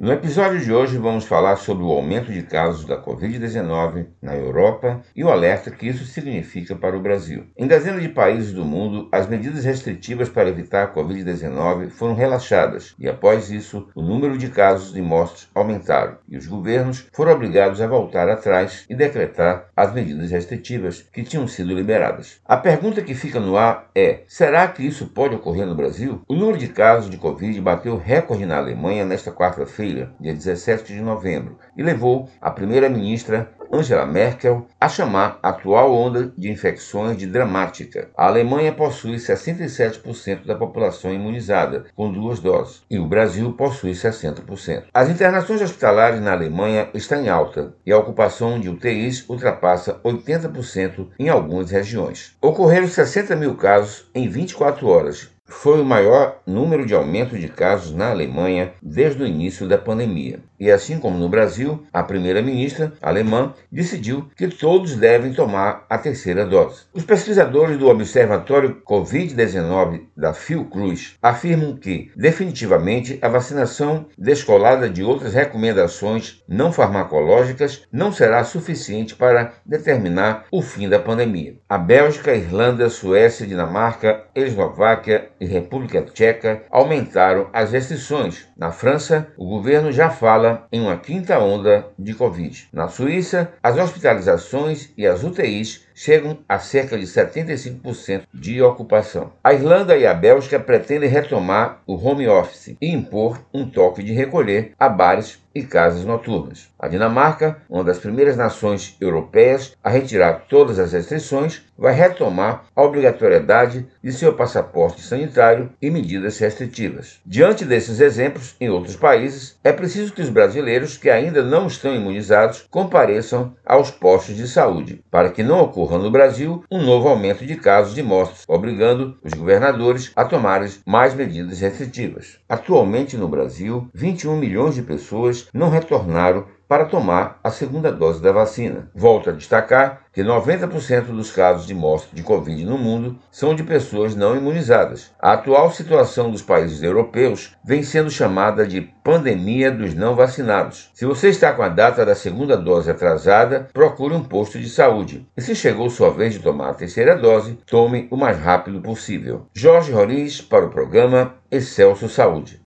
No episódio de hoje vamos falar sobre o aumento de casos da Covid-19 na Europa e o alerta que isso significa para o Brasil. Em dezenas de países do mundo, as medidas restritivas para evitar a Covid-19 foram relaxadas e, após isso, o número de casos e mortes aumentaram e os governos foram obrigados a voltar atrás e decretar as medidas restritivas que tinham sido liberadas. A pergunta que fica no ar é: será que isso pode ocorrer no Brasil? O número de casos de Covid bateu recorde na Alemanha nesta quarta-feira dia 17 de novembro, e levou a primeira-ministra Angela Merkel a chamar a atual onda de infecções de dramática. A Alemanha possui 67% da população imunizada, com duas doses, e o Brasil possui 60%. As internações hospitalares na Alemanha estão em alta e a ocupação de UTIs ultrapassa 80% em algumas regiões. Ocorreram 60 mil casos em 24 horas foi o maior número de aumento de casos na Alemanha desde o início da pandemia. E assim como no Brasil, a primeira-ministra alemã decidiu que todos devem tomar a terceira dose. Os pesquisadores do Observatório Covid-19 da Fiocruz afirmam que, definitivamente, a vacinação descolada de outras recomendações não farmacológicas não será suficiente para determinar o fim da pandemia. A Bélgica, Irlanda, Suécia, Dinamarca, Eslováquia e República Tcheca aumentaram as restrições. Na França, o governo já fala em uma quinta onda de Covid. Na Suíça, as hospitalizações e as UTIs chegam a cerca de 75% de ocupação. A Irlanda e a Bélgica pretendem retomar o home office e impor um toque de recolher a bares e casas noturnas. A Dinamarca, uma das primeiras nações europeias a retirar todas as restrições, vai retomar a obrigatoriedade de seu passaporte sanitário e medidas restritivas. Diante desses exemplos, em outros países, é preciso que os brasileiros que ainda não estão imunizados compareçam aos postos de saúde, para que não ocorra no Brasil um novo aumento de casos de mortes, obrigando os governadores a tomarem mais medidas restritivas. Atualmente no Brasil, 21 milhões de pessoas não retornaram para tomar a segunda dose da vacina. Volto a destacar que 90% dos casos de morte de Covid no mundo são de pessoas não imunizadas. A atual situação dos países europeus vem sendo chamada de pandemia dos não vacinados. Se você está com a data da segunda dose atrasada, procure um posto de saúde. E se chegou sua vez de tomar a terceira dose, tome o mais rápido possível. Jorge Roriz para o programa Excelso Saúde.